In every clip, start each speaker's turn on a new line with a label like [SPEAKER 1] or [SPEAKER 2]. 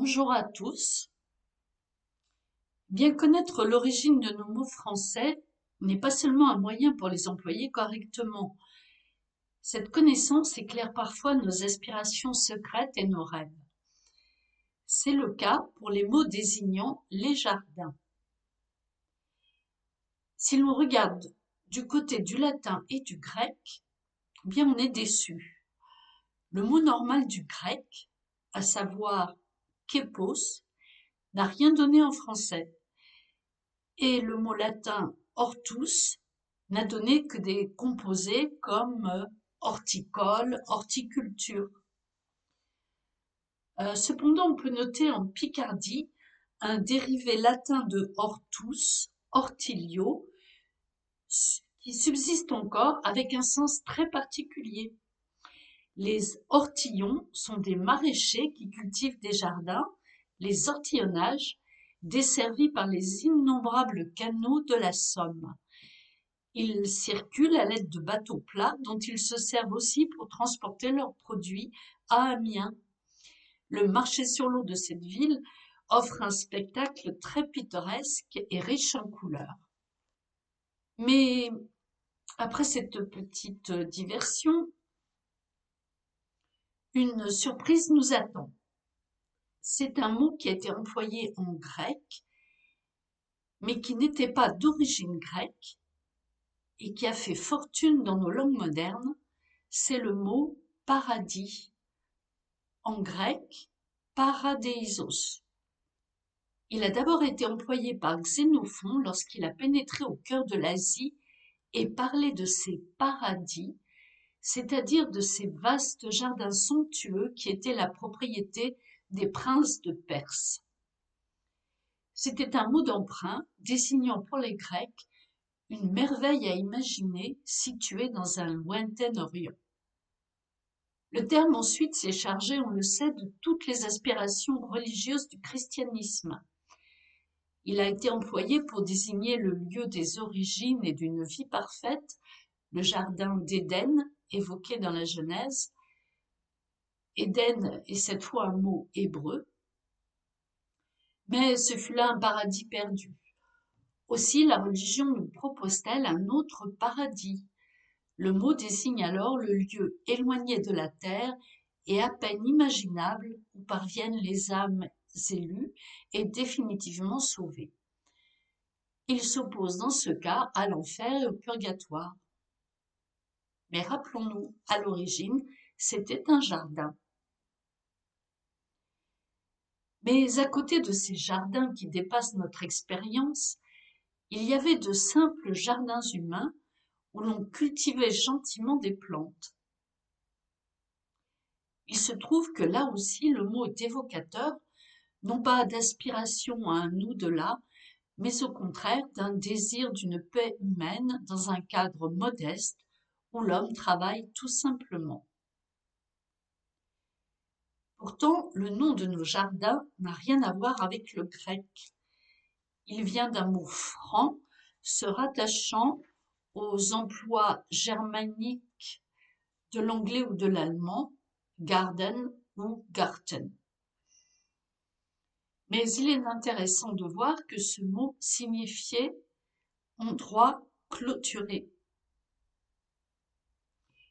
[SPEAKER 1] Bonjour à tous. Bien connaître l'origine de nos mots français n'est pas seulement un moyen pour les employer correctement. Cette connaissance éclaire parfois nos aspirations secrètes et nos rêves. C'est le cas pour les mots désignant les jardins. Si l'on regarde du côté du latin et du grec, bien on est déçu. Le mot normal du grec, à savoir n'a rien donné en français. Et le mot latin hortus n'a donné que des composés comme euh, horticole, horticulture. Euh, cependant, on peut noter en Picardie un dérivé latin de hortus, hortilio, qui subsiste encore avec un sens très particulier. Les ortillons sont des maraîchers qui cultivent des jardins, les ortillonnages, desservis par les innombrables canaux de la Somme. Ils circulent à l'aide de bateaux plats dont ils se servent aussi pour transporter leurs produits à Amiens. Le marché sur l'eau de cette ville offre un spectacle très pittoresque et riche en couleurs. Mais après cette petite diversion, une surprise nous attend. C'est un mot qui a été employé en grec, mais qui n'était pas d'origine grecque et qui a fait fortune dans nos langues modernes, c'est le mot paradis. En grec, paradeisos. Il a d'abord été employé par Xénophon lorsqu'il a pénétré au cœur de l'Asie et parlé de ses paradis, c'est-à-dire de ces vastes jardins somptueux qui étaient la propriété des princes de Perse. C'était un mot d'emprunt désignant pour les Grecs une merveille à imaginer située dans un lointain Orient. Le terme ensuite s'est chargé, on le sait, de toutes les aspirations religieuses du christianisme. Il a été employé pour désigner le lieu des origines et d'une vie parfaite, le jardin d'Éden, évoqué dans la Genèse. Éden est cette fois un mot hébreu, mais ce fut là un paradis perdu. Aussi la religion nous propose-t-elle un autre paradis. Le mot désigne alors le lieu éloigné de la terre et à peine imaginable où parviennent les âmes élues et définitivement sauvées. Il s'oppose dans ce cas à l'enfer et au purgatoire. Mais rappelons-nous, à l'origine, c'était un jardin. Mais à côté de ces jardins qui dépassent notre expérience, il y avait de simples jardins humains où l'on cultivait gentiment des plantes. Il se trouve que là aussi le mot est évocateur, non pas d'aspiration à un au-delà, mais au contraire d'un désir d'une paix humaine dans un cadre modeste où l'homme travaille tout simplement. Pourtant, le nom de nos jardins n'a rien à voir avec le grec. Il vient d'un mot franc se rattachant aux emplois germaniques de l'anglais ou de l'allemand, garden ou garten. Mais il est intéressant de voir que ce mot signifiait endroit clôturé.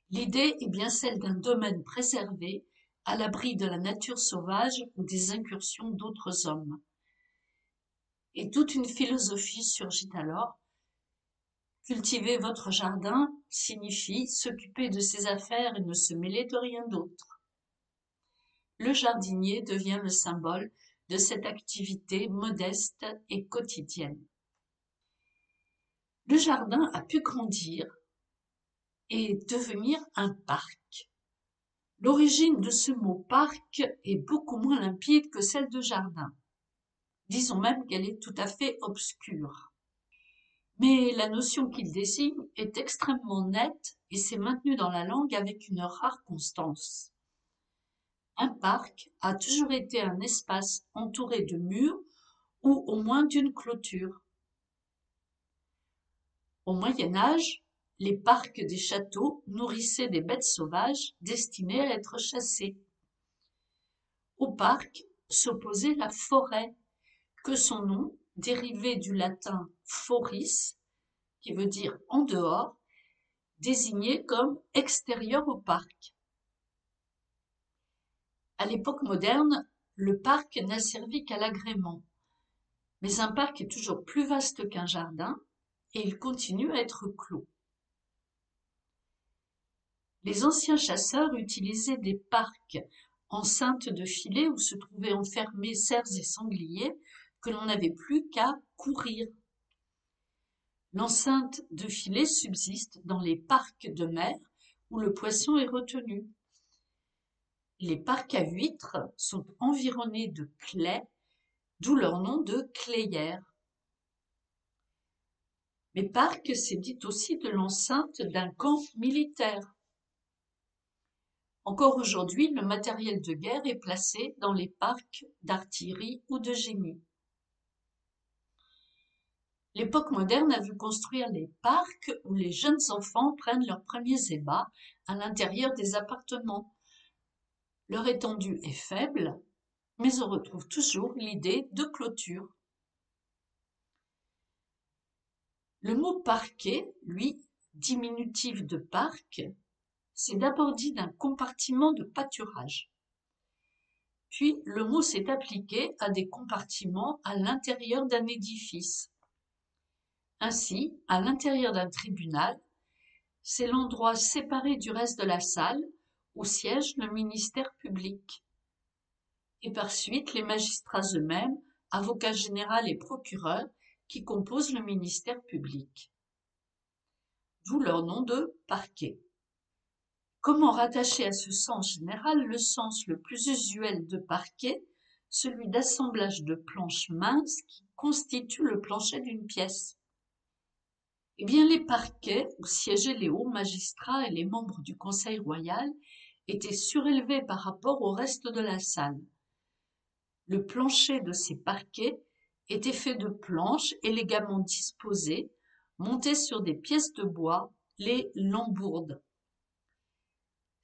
[SPEAKER 1] L'idée est bien celle d'un domaine préservé, à l'abri de la nature sauvage ou des incursions d'autres hommes. Et toute une philosophie surgit alors. Cultiver votre jardin signifie s'occuper de ses affaires et ne se mêler de rien d'autre. Le jardinier devient le symbole de cette activité modeste et quotidienne. Le jardin a pu grandir et devenir un parc. L'origine de ce mot parc est beaucoup moins limpide que celle de jardin. Disons même qu'elle est tout à fait obscure. Mais la notion qu'il désigne est extrêmement nette et s'est maintenue dans la langue avec une rare constance. Un parc a toujours été un espace entouré de murs ou au moins d'une clôture. Au Moyen Âge, les parcs des châteaux nourrissaient des bêtes sauvages destinées à être chassées. Au parc, s'opposait la forêt, que son nom, dérivé du latin foris, qui veut dire en dehors, désignait comme extérieur au parc. À l'époque moderne, le parc n'a servi qu'à l'agrément. Mais un parc est toujours plus vaste qu'un jardin et il continue à être clos. Les anciens chasseurs utilisaient des parcs enceintes de filets où se trouvaient enfermés cerfs et sangliers que l'on n'avait plus qu'à courir. L'enceinte de filets subsiste dans les parcs de mer où le poisson est retenu. Les parcs à huîtres sont environnés de claies, d'où leur nom de clairière. Mais parc, c'est dit aussi de l'enceinte d'un camp militaire. Encore aujourd'hui, le matériel de guerre est placé dans les parcs d'artillerie ou de génie. L'époque moderne a vu construire les parcs où les jeunes enfants prennent leurs premiers ébats à l'intérieur des appartements. Leur étendue est faible, mais on retrouve toujours l'idée de clôture. Le mot parquet, lui, diminutif de parc, c'est d'abord dit d'un compartiment de pâturage. Puis le mot s'est appliqué à des compartiments à l'intérieur d'un édifice. Ainsi, à l'intérieur d'un tribunal, c'est l'endroit séparé du reste de la salle où siège le ministère public. Et par suite, les magistrats eux-mêmes, avocats généraux et procureurs, qui composent le ministère public. D'où leur nom de parquet. Comment rattacher à ce sens général le sens le plus usuel de parquet, celui d'assemblage de planches minces qui constituent le plancher d'une pièce? Eh bien, les parquets où siégeaient les hauts magistrats et les membres du Conseil royal étaient surélevés par rapport au reste de la salle. Le plancher de ces parquets était fait de planches élégamment disposées, montées sur des pièces de bois, les lambourdes.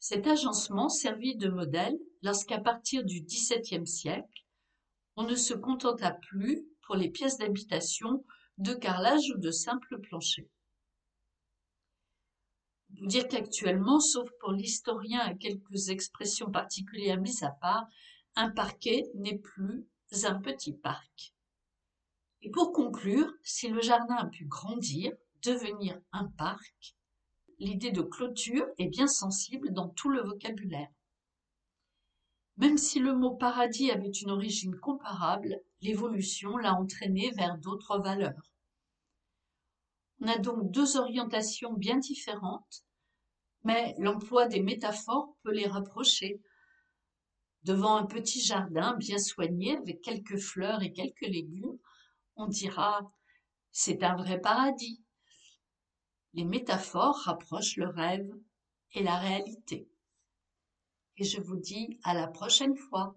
[SPEAKER 1] Cet agencement servit de modèle lorsqu'à partir du XVIIe siècle, on ne se contenta plus, pour les pièces d'habitation, de carrelage ou de simple plancher. Vous dire qu'actuellement, sauf pour l'historien et quelques expressions particulières mises à part, un parquet n'est plus un petit parc. Et pour conclure, si le jardin a pu grandir, devenir un parc, l'idée de clôture est bien sensible dans tout le vocabulaire. Même si le mot paradis avait une origine comparable, l'évolution l'a entraîné vers d'autres valeurs. On a donc deux orientations bien différentes, mais l'emploi des métaphores peut les rapprocher. Devant un petit jardin bien soigné avec quelques fleurs et quelques légumes, on dira c'est un vrai paradis. Les métaphores rapprochent le rêve et la réalité et je vous dis à la prochaine fois.